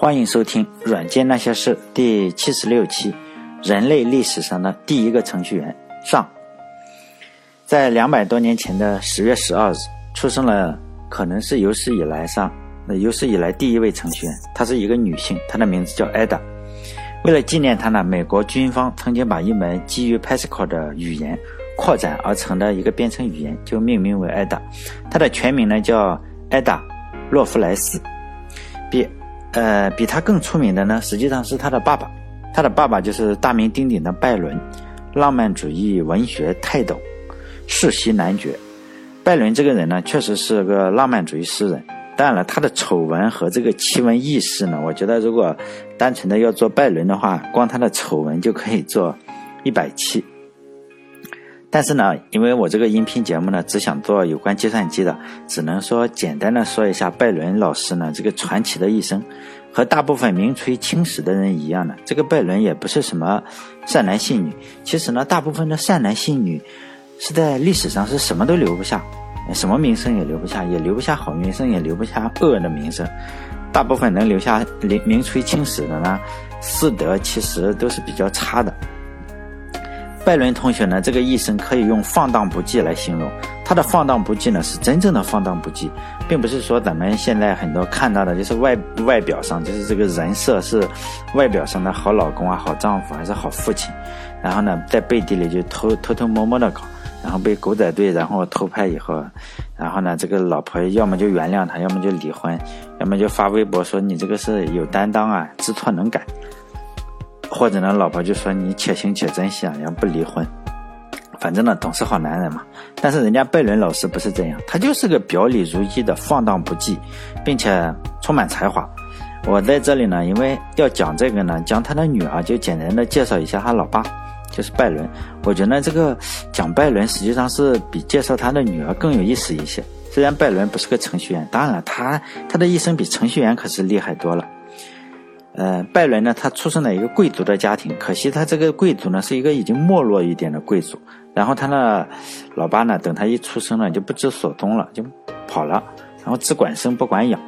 欢迎收听《软件那些事》第七十六期，人类历史上的第一个程序员上。在两百多年前的十月十二日，出生了可能是有史以来上那有史以来第一位程序员。她是一个女性，她的名字叫艾达。为了纪念她呢，美国军方曾经把一门基于 Pascal 的语言扩展而成的一个编程语言，就命名为艾达。她的全名呢叫艾达·洛夫莱斯。比呃，比他更出名的呢，实际上是他的爸爸。他的爸爸就是大名鼎鼎的拜伦，浪漫主义文学泰斗，世袭男爵。拜伦这个人呢，确实是个浪漫主义诗人。当然了，他的丑闻和这个奇闻异事呢，我觉得如果单纯的要做拜伦的话，光他的丑闻就可以做一百期。但是呢，因为我这个音频节目呢，只想做有关计算机的，只能说简单的说一下拜伦老师呢这个传奇的一生。和大部分名垂青史的人一样呢，这个拜伦也不是什么善男信女。其实呢，大部分的善男信女是在历史上是什么都留不下，什么名声也留不下，也留不下好名声，也留不下恶的名声。大部分能留下名名垂青史的呢，四德其实都是比较差的。拜伦同学呢，这个一生可以用放荡不羁来形容。他的放荡不羁呢，是真正的放荡不羁，并不是说咱们现在很多看到的，就是外外表上，就是这个人设是外表上的好老公啊、好丈夫还是好父亲，然后呢，在背地里就偷偷偷摸摸的搞，然后被狗仔队然后偷拍以后，然后呢，这个老婆要么就原谅他，要么就离婚，要么就发微博说你这个是有担当啊，知错能改。或者呢，老婆就说你且行且珍惜啊，要不离婚。反正呢，总是好男人嘛。但是人家拜伦老师不是这样，他就是个表里如一的放荡不羁，并且充满才华。我在这里呢，因为要讲这个呢，讲他的女儿，就简单的介绍一下他老爸，就是拜伦。我觉得这个讲拜伦实际上是比介绍他的女儿更有意思一些。虽然拜伦不是个程序员，当然，他他的一生比程序员可是厉害多了。呃，拜伦呢，他出生在一个贵族的家庭，可惜他这个贵族呢是一个已经没落一点的贵族。然后他呢，老爸呢，等他一出生呢就不知所踪了，就跑了，然后只管生不管养。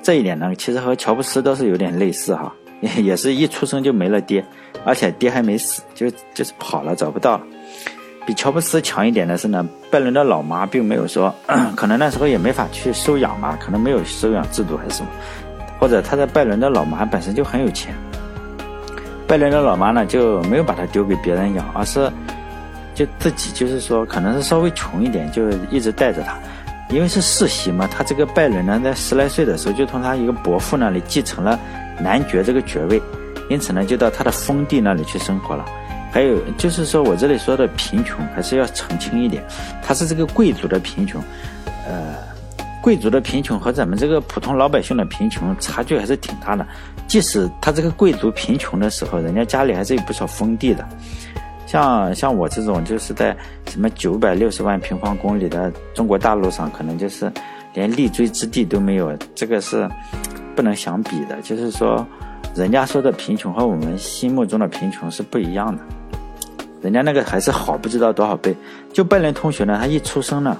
这一点呢，其实和乔布斯倒是有点类似哈，也是一出生就没了爹，而且爹还没死，就就是跑了，找不到了。比乔布斯强一点的是呢，拜伦的老妈并没有说，可能那时候也没法去收养吧，可能没有收养制度还是什么。或者他在拜伦的老妈本身就很有钱，拜伦的老妈呢就没有把他丢给别人养，而是就自己就是说可能是稍微穷一点，就一直带着他，因为是世袭嘛。他这个拜伦呢在十来岁的时候就从他一个伯父那里继承了男爵这个爵位，因此呢就到他的封地那里去生活了。还有就是说我这里说的贫穷还是要澄清一点，他是这个贵族的贫穷，呃。贵族的贫穷和咱们这个普通老百姓的贫穷差距还是挺大的。即使他这个贵族贫穷的时候，人家家里还是有不少封地的。像像我这种就是在什么九百六十万平方公里的中国大陆上，可能就是连立锥之地都没有。这个是不能相比的。就是说，人家说的贫穷和我们心目中的贫穷是不一样的。人家那个还是好不知道多少倍。就拜伦同学呢，他一出生呢。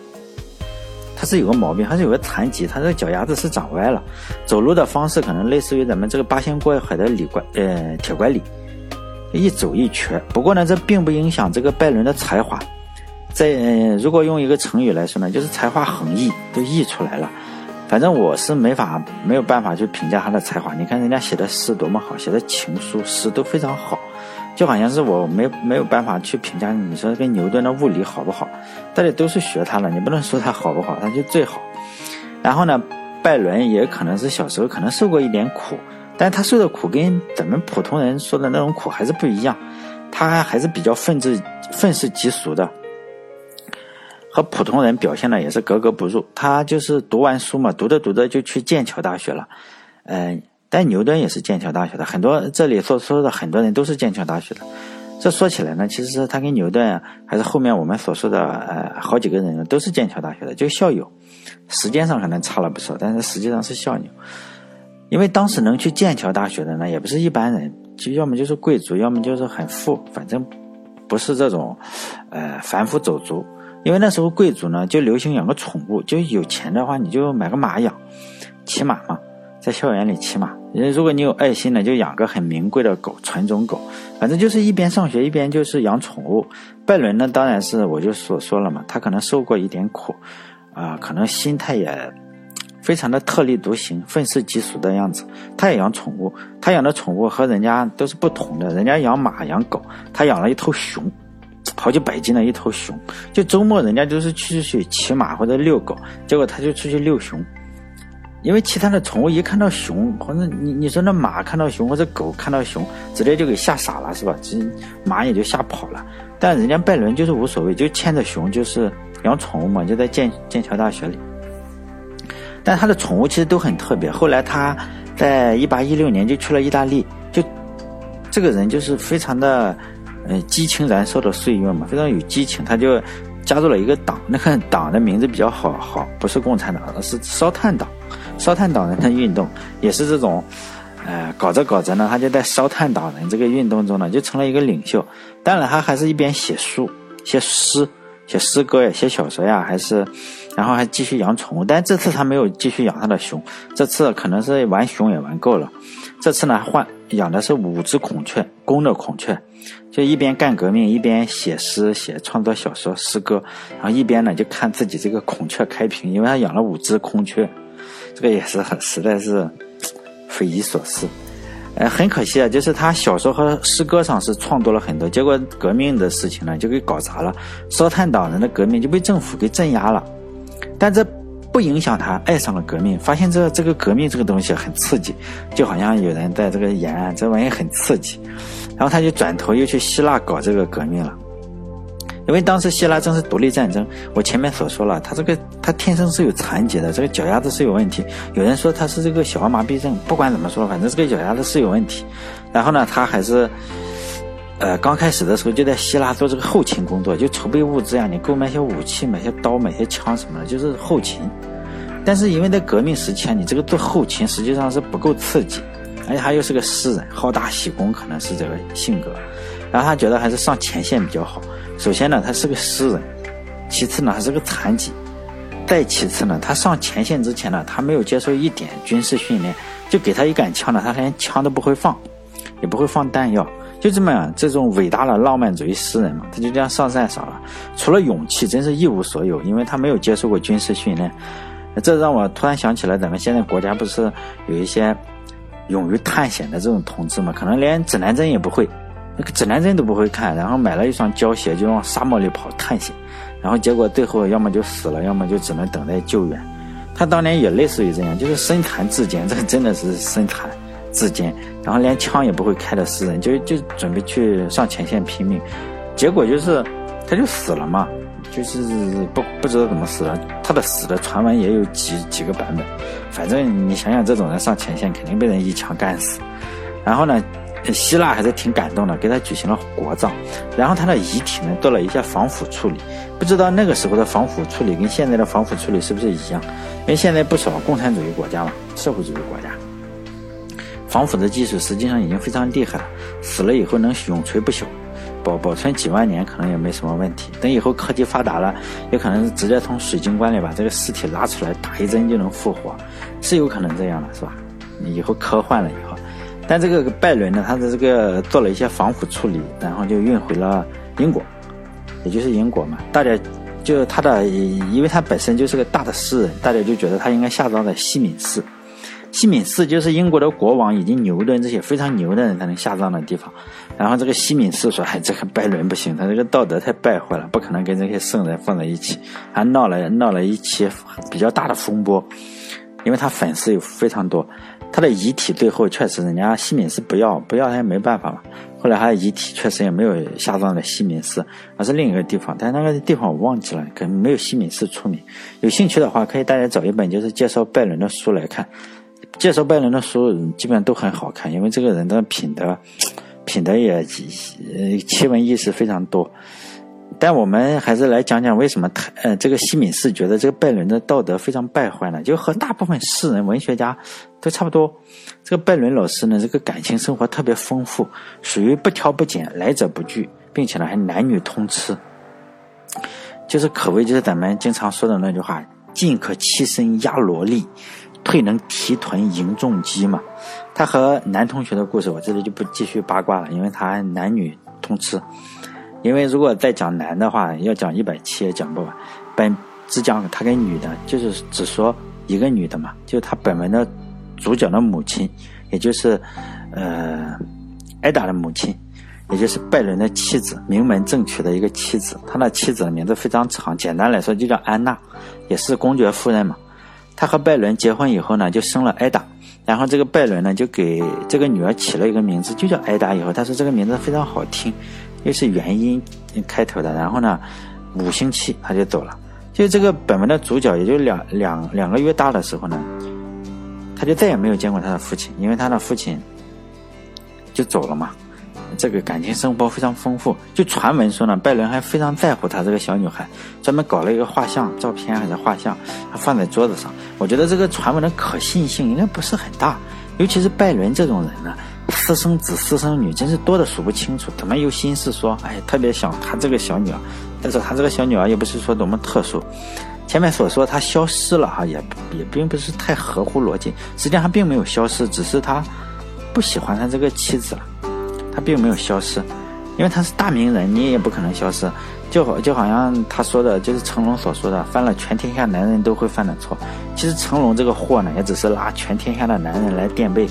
他是有个毛病，他是有个残疾，他这个脚丫子是长歪了，走路的方式可能类似于咱们这个八仙过海的李怪，呃，铁拐李，一走一瘸。不过呢，这并不影响这个拜伦的才华，在如果用一个成语来说呢，就是才华横溢，都溢出来了。反正我是没法没有办法去评价他的才华。你看人家写的诗多么好，写的情书诗都非常好。就好像是我没没有办法去评价你说跟牛顿的物理好不好，大家都是学他的，你不能说他好不好，他就最好。然后呢，拜伦也可能是小时候可能受过一点苦，但他受的苦跟咱们普通人说的那种苦还是不一样，他还是比较愤世愤世嫉俗的，和普通人表现的也是格格不入。他就是读完书嘛，读着读着就去剑桥大学了，嗯。但牛顿也是剑桥大学的，很多这里所说的很多人都是剑桥大学的。这说起来呢，其实他跟牛顿还是后面我们所说的呃好几个人都是剑桥大学的，就校友。时间上可能差了不少，但是实际上是校友。因为当时能去剑桥大学的呢，也不是一般人，就要么就是贵族，要么就是很富，反正不是这种呃凡夫走卒。因为那时候贵族呢就流行养个宠物，就有钱的话你就买个马养，骑马嘛。在校园里骑马。如果你有爱心呢，就养个很名贵的狗，纯种狗。反正就是一边上学一边就是养宠物。拜伦呢，当然是我就所说了嘛，他可能受过一点苦，啊，可能心态也非常的特立独行、愤世嫉俗的样子。他也养宠物，他养的宠物和人家都是不同的。人家养马、养狗，他养了一头熊。好几百斤的一头熊，就周末人家就是去去骑马或者遛狗，结果他就出去遛熊，因为其他的宠物一看到熊或者你你说那马看到熊或者狗看到熊，直接就给吓傻了是吧？这马也就吓跑了。但人家拜伦就是无所谓，就牵着熊就是养宠物嘛，就在剑剑桥大学里。但他的宠物其实都很特别。后来他在一八一六年就去了意大利，就这个人就是非常的。嗯，激情燃烧的岁月嘛，非常有激情。他就加入了一个党，那个党的名字比较好，好不是共产党，而是烧炭党。烧炭党人的运动也是这种，呃，搞着搞着呢，他就在烧炭党人这个运动中呢，就成了一个领袖。当然，他还是一边写书、写诗、写诗歌呀、写小说呀，还是，然后还继续养宠物。但这次他没有继续养他的熊，这次可能是玩熊也玩够了。这次呢，换养的是五只孔雀，公的孔雀。就一边干革命，一边写诗、写创作小说、诗歌，然后一边呢就看自己这个孔雀开屏，因为他养了五只孔雀，这个也是很实在是匪夷所思。呃，很可惜啊，就是他小说和诗歌上是创作了很多，结果革命的事情呢就给搞砸了，烧炭党人的革命就被政府给镇压了，但这。不影响他爱上了革命，发现这这个革命这个东西很刺激，就好像有人在这个演这玩意很刺激，然后他就转头又去希腊搞这个革命了，因为当时希腊正是独立战争。我前面所说了，他这个他天生是有残疾的，这个脚丫子是有问题。有人说他是这个小儿麻痹症，不管怎么说，反正这个脚丫子是有问题。然后呢，他还是。呃，刚开始的时候就在希腊做这个后勤工作，就筹备物资呀，你购买些武器，买些刀，买些枪什么的，就是后勤。但是因为在革命时期啊，你这个做后勤实际上是不够刺激，而且他又是个诗人，好大喜功，可能是这个性格。然后他觉得还是上前线比较好。首先呢，他是个诗人；其次呢，他是个残疾；再其次呢，他上前线之前呢，他没有接受一点军事训练，就给他一杆枪呢，他连枪都不会放，也不会放弹药。就这么样，这种伟大的浪漫主义诗人嘛，他就这样上战场了。除了勇气，真是一无所有，因为他没有接受过军事训练。这让我突然想起来，咱们现在国家不是有一些勇于探险的这种同志嘛？可能连指南针也不会，那个指南针都不会看，然后买了一双胶鞋就往沙漠里跑探险，然后结果最后要么就死了，要么就只能等待救援。他当年也类似于这样，就是身残志坚，这真的是身残。自坚，然后连枪也不会开的诗人，就就准备去上前线拼命，结果就是他就死了嘛，就是不不知道怎么死了。他的死的传闻也有几几个版本，反正你想想，这种人上前线肯定被人一枪干死。然后呢，希腊还是挺感动的，给他举行了国葬，然后他的遗体呢做了一下防腐处理。不知道那个时候的防腐处理跟现在的防腐处理是不是一样？因为现在不少共产主义国家嘛，社会主义国家。防腐的技术实际上已经非常厉害了，死了以后能永垂不朽，保保存几万年可能也没什么问题。等以后科技发达了，有可能是直接从水晶棺里把这个尸体拉出来，打一针就能复活，是有可能这样的，是吧？以后科幻了以后，但这个拜伦呢，他的这个做了一些防腐处理，然后就运回了英国，也就是英国嘛。大家就他的，因为他本身就是个大的诗人，大家就觉得他应该下葬在西敏寺。西敏寺就是英国的国王以及牛顿这些非常牛的人才能下葬的地方。然后这个西敏寺说：“哎，这个拜伦不行，他这个道德太败坏了，不可能跟这些圣人放在一起。”还闹了闹了一起比较大的风波，因为他粉丝有非常多。他的遗体最后确实人家西敏寺不要，不要他也没办法嘛。后来他的遗体确实也没有下葬在西敏寺，而是另一个地方，但那个地方我忘记了，可能没有西敏寺出名。有兴趣的话，可以大家找一本就是介绍拜伦的书来看。介绍拜伦的书基本上都很好看，因为这个人的品德，品德也呃奇闻异事非常多。但我们还是来讲讲为什么他呃这个西敏寺觉得这个拜伦的道德非常败坏呢？就和大部分诗人、文学家都差不多。这个拜伦老师呢，这个感情生活特别丰富，属于不挑不拣、来者不拒，并且呢还男女通吃，就是可谓就是咱们经常说的那句话：“尽可欺身压萝莉。”退能提臀迎重击嘛。他和男同学的故事，我这里就不继续八卦了，因为他男女通吃。因为如果再讲男的话，要讲一百期也讲不完。本只讲他跟女的，就是只说一个女的嘛，就是他本文的主角的母亲，也就是呃艾达的母亲。也就是拜伦的妻子，名门正娶的一个妻子。他那妻子的名字非常长，简单来说就叫安娜，也是公爵夫人嘛。他和拜伦结婚以后呢，就生了艾达。然后这个拜伦呢，就给这个女儿起了一个名字，就叫艾达。以后他说这个名字非常好听，又是元音开头的。然后呢，五星期他就走了。就这个本文的主角，也就两两两个月大的时候呢，他就再也没有见过他的父亲，因为他的父亲就走了嘛。这个感情生活非常丰富，就传闻说呢，拜伦还非常在乎他这个小女孩，专门搞了一个画像照片还是画像，放在桌子上。我觉得这个传闻的可信性应该不是很大，尤其是拜伦这种人呢，私生子私生女真是多的数不清楚，怎么有心思说，哎，特别想他这个小女儿，但是他这个小女儿也不是说多么特殊，前面所说她消失了哈，也也并不是太合乎逻辑，实际上并没有消失，只是他不喜欢他这个妻子了。他并没有消失，因为他是大名人，你也不可能消失。就好就好像他说的，就是成龙所说的，犯了全天下男人都会犯的错。其实成龙这个货呢，也只是拉全天下的男人来垫背。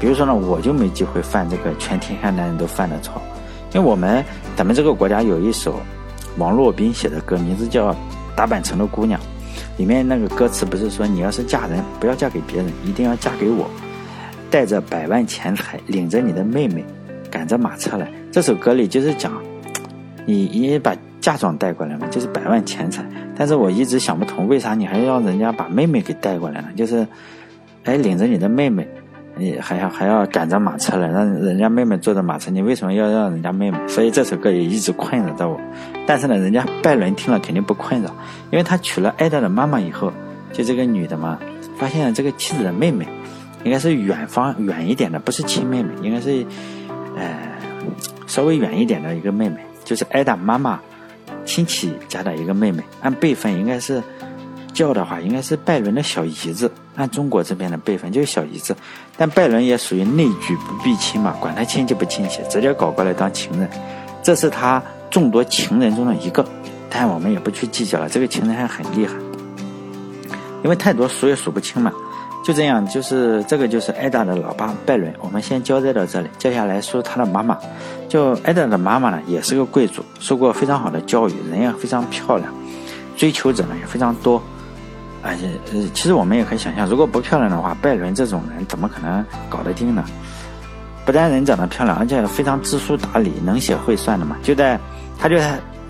比如说呢，我就没机会犯这个全天下男人都犯的错，因为我们咱们这个国家有一首王洛宾写的歌，名字叫《大阪城的姑娘》，里面那个歌词不是说你要是嫁人，不要嫁给别人，一定要嫁给我，带着百万钱财，领着你的妹妹。赶着马车来，这首歌里就是讲，你你把嫁妆带过来嘛，就是百万钱财。但是我一直想不通，为啥你还要人家把妹妹给带过来呢？就是，哎，领着你的妹妹，你还要还要赶着马车来，让人家妹妹坐着马车，你为什么要让人家妹妹？所以这首歌也一直困扰着我。但是呢，人家拜伦听了肯定不困扰，因为他娶了艾达的妈妈以后，就这个女的嘛，发现这个妻子的妹妹，应该是远方远一点的，不是亲妹妹，应该是。呃，稍微远一点的一个妹妹，就是艾达妈妈亲戚家的一个妹妹，按辈分应该是叫的话，应该是拜伦的小姨子。按中国这边的辈分就是小姨子，但拜伦也属于内举不避亲嘛，管他亲戚不亲戚，直接搞过来当情人，这是他众多情人中的一个。但我们也不去计较了，这个情人还很厉害，因为太多数也数不清嘛。就这样，就是这个就是艾达的老爸拜伦。我们先交代到这里，接下来说他的妈妈。就艾达的妈妈呢，也是个贵族，受过非常好的教育，人也非常漂亮，追求者呢也非常多。而且，呃，其实我们也可以想象，如果不漂亮的话，拜伦这种人怎么可能搞得定呢？不但人长得漂亮，而且非常知书达理，能写会算的嘛。就在他就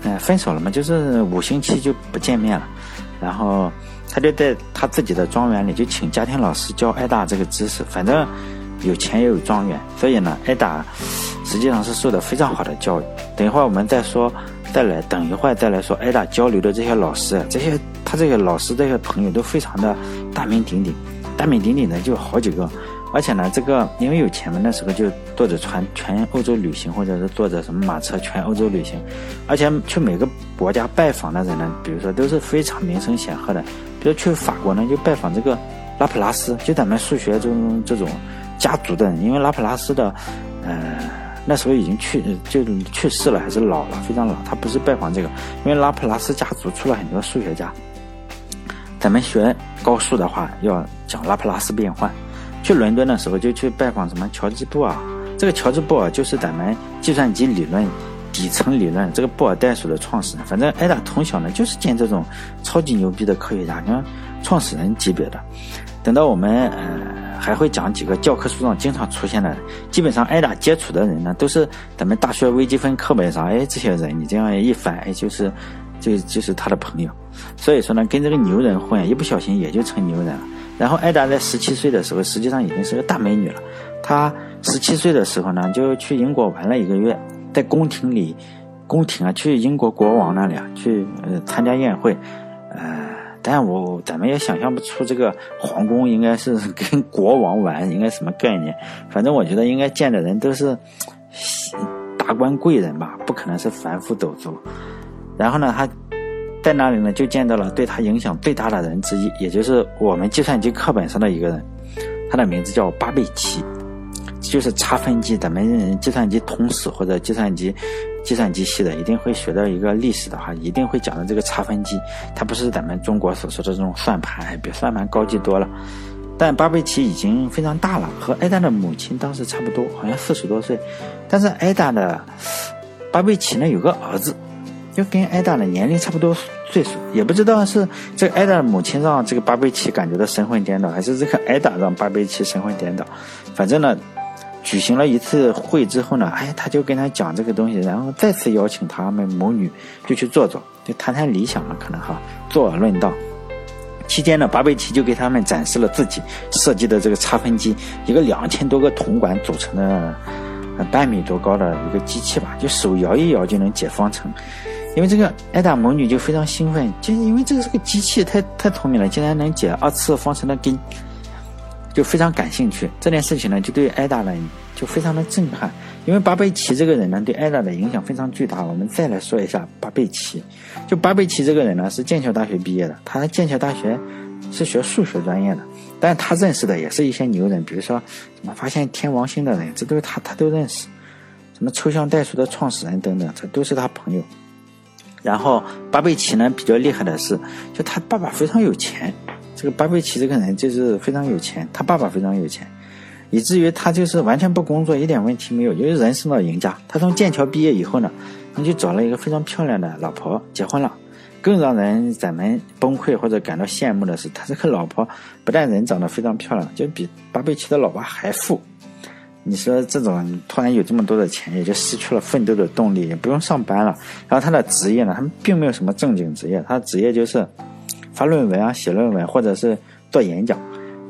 呃分手了嘛，就是五星期就不见面了，然后。他就在他自己的庄园里，就请家庭老师教艾达这个知识。反正有钱也有庄园，所以呢，艾达实际上是受的非常好的教育。等一会儿我们再说，再来等一会儿再来说艾达交流的这些老师，这些他这些老师这些朋友都非常的大名鼎鼎，大名鼎鼎的就好几个。而且呢，这个因为有钱嘛，那时候就坐着船全欧洲旅行，或者是坐着什么马车全欧洲旅行。而且去每个国家拜访的人呢，比如说都是非常名声显赫的。比如去法国呢，就拜访这个拉普拉斯，就咱们数学中这种家族的人。因为拉普拉斯的，呃，那时候已经去就去世了，还是老了，非常老。他不是拜访这个，因为拉普拉斯家族出了很多数学家。咱们学高数的话，要讲拉普拉斯变换。去伦敦的时候就去拜访什么乔治布尔，这个乔治布尔就是咱们计算机理论底层理论这个布尔代数的创始人。反正艾达从小呢就是见这种超级牛逼的科学家，你看创始人级别的。等到我们呃还会讲几个教科书上经常出现的，基本上艾达接触的人呢都是咱们大学微积分课本上，哎这些人你这样一翻，哎就是就就是他的朋友。所以说呢跟这个牛人混，一不小心也就成牛人了。然后艾达在十七岁的时候，实际上已经是个大美女了。她十七岁的时候呢，就去英国玩了一个月，在宫廷里，宫廷啊，去英国国王那里啊，去呃参加宴会，呃，但我咱们也想象不出这个皇宫应该是 跟国王玩，应该什么概念？反正我觉得应该见的人都是 达官贵人吧，不可能是凡夫走卒。然后呢，他在那里呢，就见到了对他影响最大的人之一，也就是我们计算机课本上的一个人，他的名字叫巴贝奇，就是差分机。咱们计算机通史或者计算机计算机系的，一定会学到一个历史的话，一定会讲到这个差分机。它不是咱们中国所说的这种算盘，比算盘高级多了。但巴贝奇已经非常大了，和艾达的母亲当时差不多，好像四十多岁。但是艾达的巴贝奇呢，有个儿子。就跟艾达的年龄差不多岁数，也不知道是这艾达的母亲让这个巴贝奇感觉到神魂颠倒，还是这个艾达让巴贝奇神魂颠倒。反正呢，举行了一次会之后呢，哎，他就跟他讲这个东西，然后再次邀请他们母女就去坐坐，就谈谈理想了，可能哈，坐而论道。期间呢，巴贝奇就给他们展示了自己设计的这个差分机，一个两千多个铜管组成的半米多高的一个机器吧，就手摇一摇就能解方程。因为这个艾达母女就非常兴奋，就因为这个是个机器，太太聪明了，竟然能解二次方程的根，就非常感兴趣。这件事情呢，就对艾达呢就非常的震撼。因为巴贝奇这个人呢，对艾达的影响非常巨大。我们再来说一下巴贝奇，就巴贝奇这个人呢，是剑桥大学毕业的，他在剑桥大学是学数学专业的，但是他认识的也是一些牛人，比如说什么发现天王星的人，这都是他他都认识，什么抽象代数的创始人等等，这都是他朋友。然后巴贝奇呢比较厉害的是，就他爸爸非常有钱。这个巴贝奇这个人就是非常有钱，他爸爸非常有钱，以至于他就是完全不工作，一点问题没有，就是人生的赢家。他从剑桥毕业以后呢，他就找了一个非常漂亮的老婆结婚了。更让人咱们崩溃或者感到羡慕的是，他这个老婆不但人长得非常漂亮，就比巴贝奇的老婆还富。你说这种突然有这么多的钱，也就失去了奋斗的动力，也不用上班了。然后他的职业呢，他们并没有什么正经职业，他的职业就是发论文啊、写论文，或者是做演讲，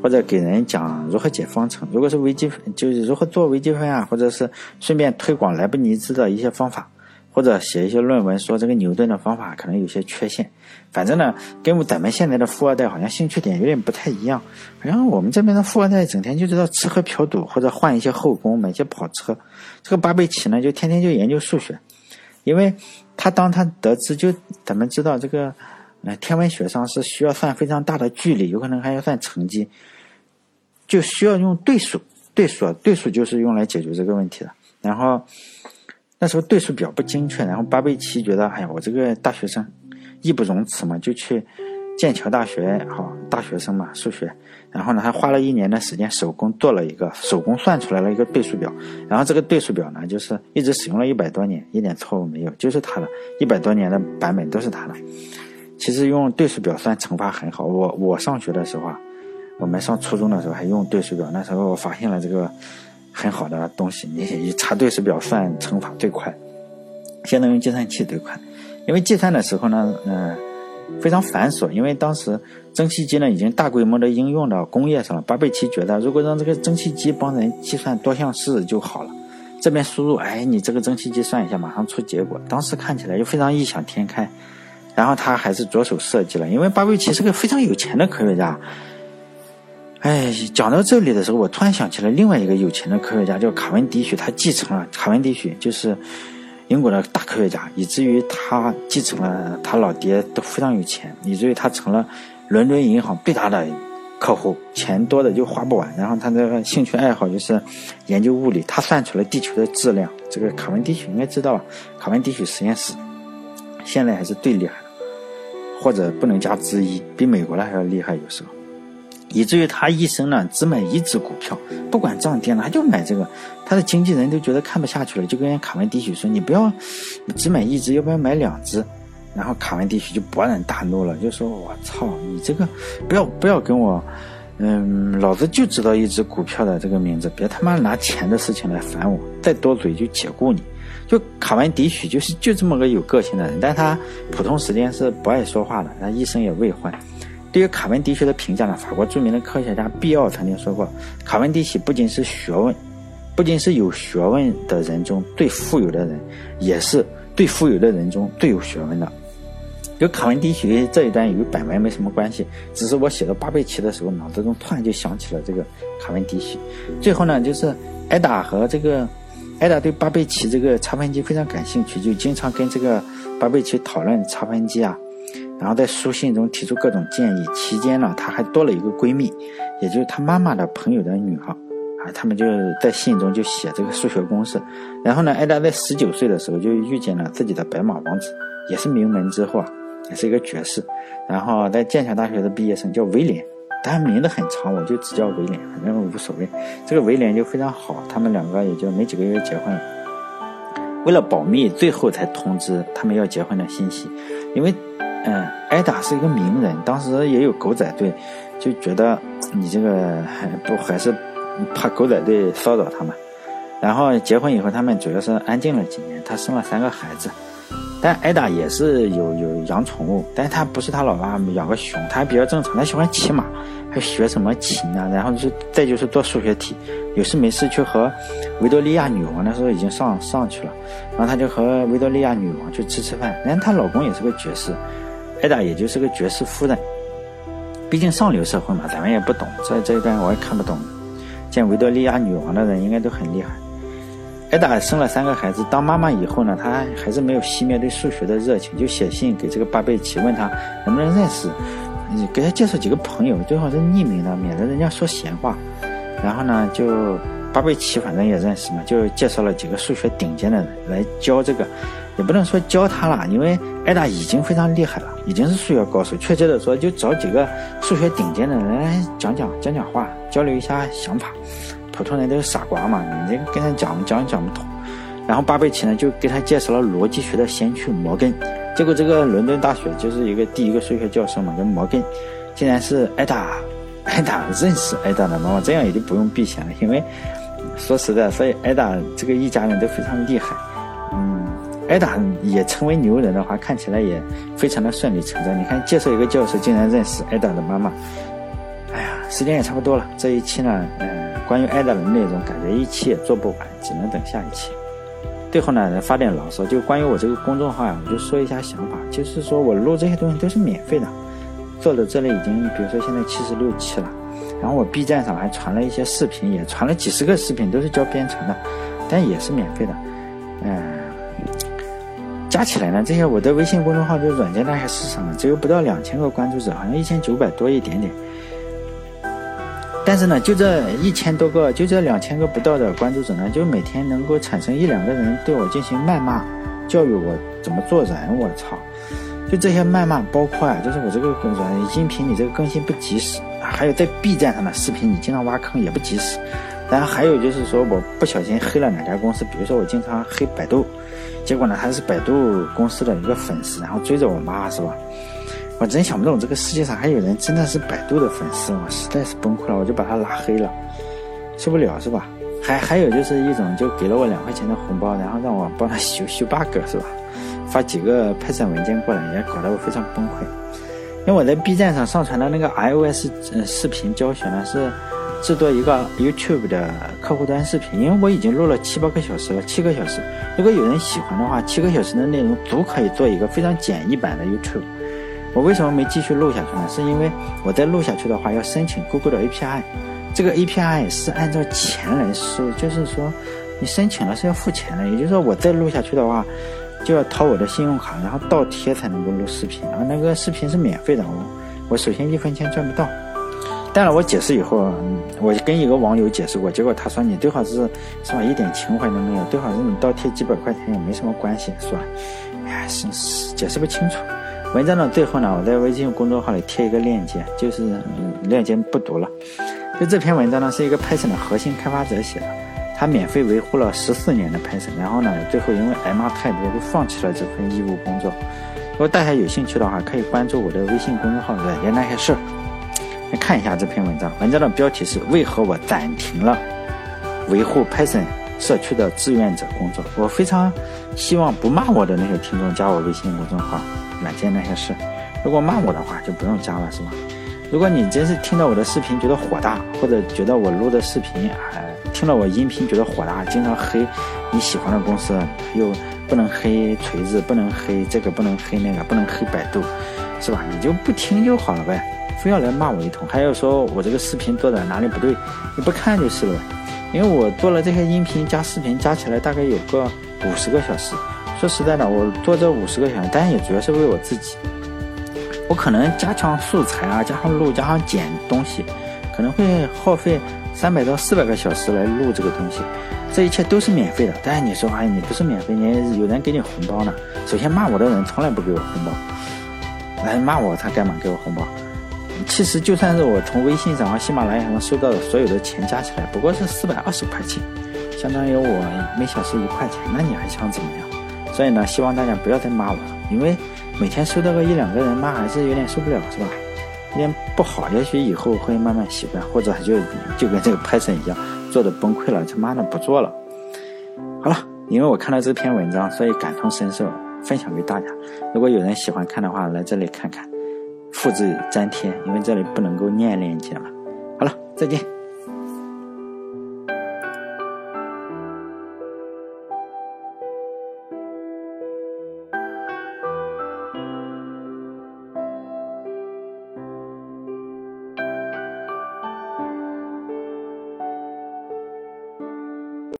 或者给人讲如何解方程。如果是微积分，就是如何做微积分啊，或者是顺便推广莱布尼兹的一些方法。或者写一些论文，说这个牛顿的方法可能有些缺陷。反正呢，跟咱们现在的富二代好像兴趣点有点不太一样。好像我们这边的富二代整天就知道吃喝嫖赌，或者换一些后宫，买些跑车。这个巴贝奇呢，就天天就研究数学，因为他当他得知，就咱们知道这个，那，天文学上是需要算非常大的距离，有可能还要算乘积，就需要用对数。对数，对数就是用来解决这个问题的。然后。那时候对数表不精确，然后巴贝奇觉得，哎呀，我这个大学生义不容辞嘛，就去剑桥大学，好大学生嘛，数学。然后呢，还花了一年的时间手工做了一个，手工算出来了一个对数表。然后这个对数表呢，就是一直使用了一百多年，一点错误没有，就是他的，一百多年的版本都是他的。其实用对数表算乘法很好，我我上学的时候啊，我们上初中的时候还用对数表，那时候我发现了这个。很好的东西，你以查对数表算乘法最快，现在用计算器最快，因为计算的时候呢，嗯，非常繁琐。因为当时蒸汽机呢已经大规模的应用到工业上了。巴贝奇觉得，如果让这个蒸汽机帮人计算多项式就好了。这边输入，哎，你这个蒸汽机算一下，马上出结果。当时看起来就非常异想天开。然后他还是着手设计了，因为巴贝奇是个非常有钱的科学家。哎，讲到这里的时候，我突然想起了另外一个有钱的科学家，叫卡文迪许。他继承了卡文迪许，就是英国的大科学家，以至于他继承了他老爹都非常有钱，以至于他成了伦敦银行最大的客户，钱多的就花不完。然后他这个兴趣爱好就是研究物理，他算出了地球的质量。这个卡文迪许应该知道吧，卡文迪许实验室现在还是最厉害，或者不能加之一，比美国的还要厉害，有时候。以至于他一生呢只买一只股票，不管涨跌呢他就买这个。他的经纪人都觉得看不下去了，就跟卡文迪许说：“你不要，只买一只，要不要买两只？”然后卡文迪许就勃然大怒了，就说：“我操，你这个不要不要跟我，嗯，老子就知道一只股票的这个名字，别他妈拿钱的事情来烦我，再多嘴就解雇你。”就卡文迪许就是就这么个有个性的人，但他普通时间是不爱说话的，他一生也未婚。对于卡文迪许的评价呢，法国著名的科学家毕奥曾经说过，卡文迪许不仅是学问，不仅是有学问的人中最富有的人，也是最富有的人中最有学问的。有卡文迪许这一段与本文没什么关系，只是我写到巴贝奇的时候，脑子中突然就想起了这个卡文迪许。最后呢，就是艾达和这个艾达对巴贝奇这个差分机非常感兴趣，就经常跟这个巴贝奇讨论差分机啊。然后在书信中提出各种建议。期间呢，她还多了一个闺蜜，也就是她妈妈的朋友的女儿。啊，他们就在信中就写这个数学公式。然后呢，艾达在十九岁的时候就遇见了自己的白马王子，也是名门之后啊，也是一个爵士。然后在剑桥大学的毕业生叫威廉，但名字很长，我就只叫威廉，反正无所谓。这个威廉就非常好，他们两个也就没几个月结婚了。为了保密，最后才通知他们要结婚的信息。因为，嗯，艾达是一个名人，当时也有狗仔队，就觉得你这个还不还是。怕狗仔队骚扰他们，然后结婚以后，他们主要是安静了几年。他生了三个孩子，但艾达也是有有养宠物，但是他不是他老爸养个熊，他还比较正常。他喜欢骑马，还学什么琴啊，然后就再就是做数学题，有事没事去和维多利亚女王那时候已经上上去了，然后他就和维多利亚女王去吃吃饭。然后她老公也是个爵士，艾达也就是个爵士夫人。毕竟上流社会嘛，咱们也不懂，这这一段我也看不懂。见维多利亚女王的人应该都很厉害。艾达生了三个孩子，当妈妈以后呢，她还是没有熄灭对数学的热情，就写信给这个巴贝奇，问他能不能认识，给他介绍几个朋友，最好是匿名的，免得人家说闲话。然后呢，就巴贝奇反正也认识嘛，就介绍了几个数学顶尖的人来教这个。也不能说教他了，因为艾达已经非常厉害了，已经是数学高手。确切的说，就找几个数学顶尖的人来讲讲讲讲话，交流一下想法。普通人都是傻瓜嘛，你这跟他讲讲也讲不通。然后巴贝奇呢，就给他介绍了逻辑学的先驱摩根。结果这个伦敦大学就是一个第一个数学教授嘛，叫摩根，竟然是艾达，艾达认识艾达的妈妈，这样也就不用避嫌了。因为说实在，所以艾达这个一家人都非常厉害。嗯艾达也成为牛人的话，看起来也非常的顺理成章。你看，介绍一个教授，竟然认识艾达的妈妈。哎呀，时间也差不多了，这一期呢，嗯，关于艾达的内容，感觉一期也做不完，只能等下一期。最后呢，发点牢骚，就关于我这个公众号呀，我就说一下想法，就是说我录这些东西都是免费的，做的这里已经，比如说现在七十六期了，然后我 B 站上还传了一些视频，也传了几十个视频，都是教编程的，但也是免费的，嗯。加起来呢，这些我的微信公众号就软件那些市场只有不到两千个关注者，好像一千九百多一点点。但是呢，就这一千多个，就这两千个不到的关注者呢，就每天能够产生一两个人对我进行谩骂，教育我怎么做人。我操！就这些谩骂，包括啊，就是我这个软音频你这个更新不及时，还有在 B 站上的视频你经常挖坑也不及时。然后还有就是说，我不小心黑了哪家公司，比如说我经常黑百度。结果呢，他是百度公司的一个粉丝，然后追着我骂，是吧？我真想不通，这个世界上还有人真的是百度的粉丝，我实在是崩溃了，我就把他拉黑了，受不了，是吧？还还有就是一种，就给了我两块钱的红包，然后让我帮他修修 bug，是吧？发几个 Python 文件过来，也搞得我非常崩溃。因为我在 B 站上上传的那个 iOS 视频教学呢是。制作一个 YouTube 的客户端视频，因为我已经录了七八个小时了，七个小时。如果有人喜欢的话，七个小时的内容足可以做一个非常简易版的 YouTube。我为什么没继续录下去呢？是因为我再录下去的话要申请 Google 的 API，这个 API 是按照钱来收，就是说你申请了是要付钱的。也就是说我再录下去的话，就要掏我的信用卡，然后倒贴才能够录视频。然后那个视频是免费的，我我首先一分钱赚不到。当然，我解释以后，我跟一个网友解释过，结果他说你最好是是吧，一点情怀都没有，最好是你倒贴几百块钱也没什么关系，是吧？哎，是是解释不清楚。文章的最后呢，我在微信公众号里贴一个链接，就是嗯链接不读了。就这篇文章呢，是一个 Python 的核心开发者写的，他免费维护了十四年的 Python，然后呢，最后因为挨骂太多，就放弃了这份义务工作。如果大家有兴趣的话，可以关注我的微信公众号“软件那些事儿”。来看一下这篇文章，文章的标题是“为何我暂停了维护 Python 社区的志愿者工作”。我非常希望不骂我的那些听众加我微信公众号“软件那些事”。如果骂我的话，就不用加了，是吧？如果你真是听到我的视频觉得火大，或者觉得我录的视频啊，听了我音频觉得火大，经常黑你喜欢的公司，又不能黑锤子，不能黑这个，不能黑那个，不能黑百度，是吧？你就不听就好了呗。非要来骂我一通，还要说我这个视频做的哪里不对，你不看就是了。因为我做了这些音频加视频，加起来大概有个五十个小时。说实在的，我做这五十个小时，当然也主要是为我自己。我可能加强素材啊，加上录，加上剪东西，可能会耗费三百到四百个小时来录这个东西。这一切都是免费的，但是你说，哎，你不是免费，你有人给你红包呢。首先骂我的人从来不给我红包，来骂我他干嘛给我红包？其实就算是我从微信上和喜马拉雅上收到的所有的钱加起来，不过是四百二十块钱，相当于我每小时一块钱。那你还想怎么样？所以呢，希望大家不要再骂我了，因为每天收到个一两个人骂，还是有点受不了，是吧？有点不好。也许以后会慢慢习惯，或者就就跟这个 Python 一样，做的崩溃了，他妈的不做了。好了，因为我看到这篇文章，所以感同身受，分享给大家。如果有人喜欢看的话，来这里看看。复制粘贴，因为这里不能够念链接了。好了，再见。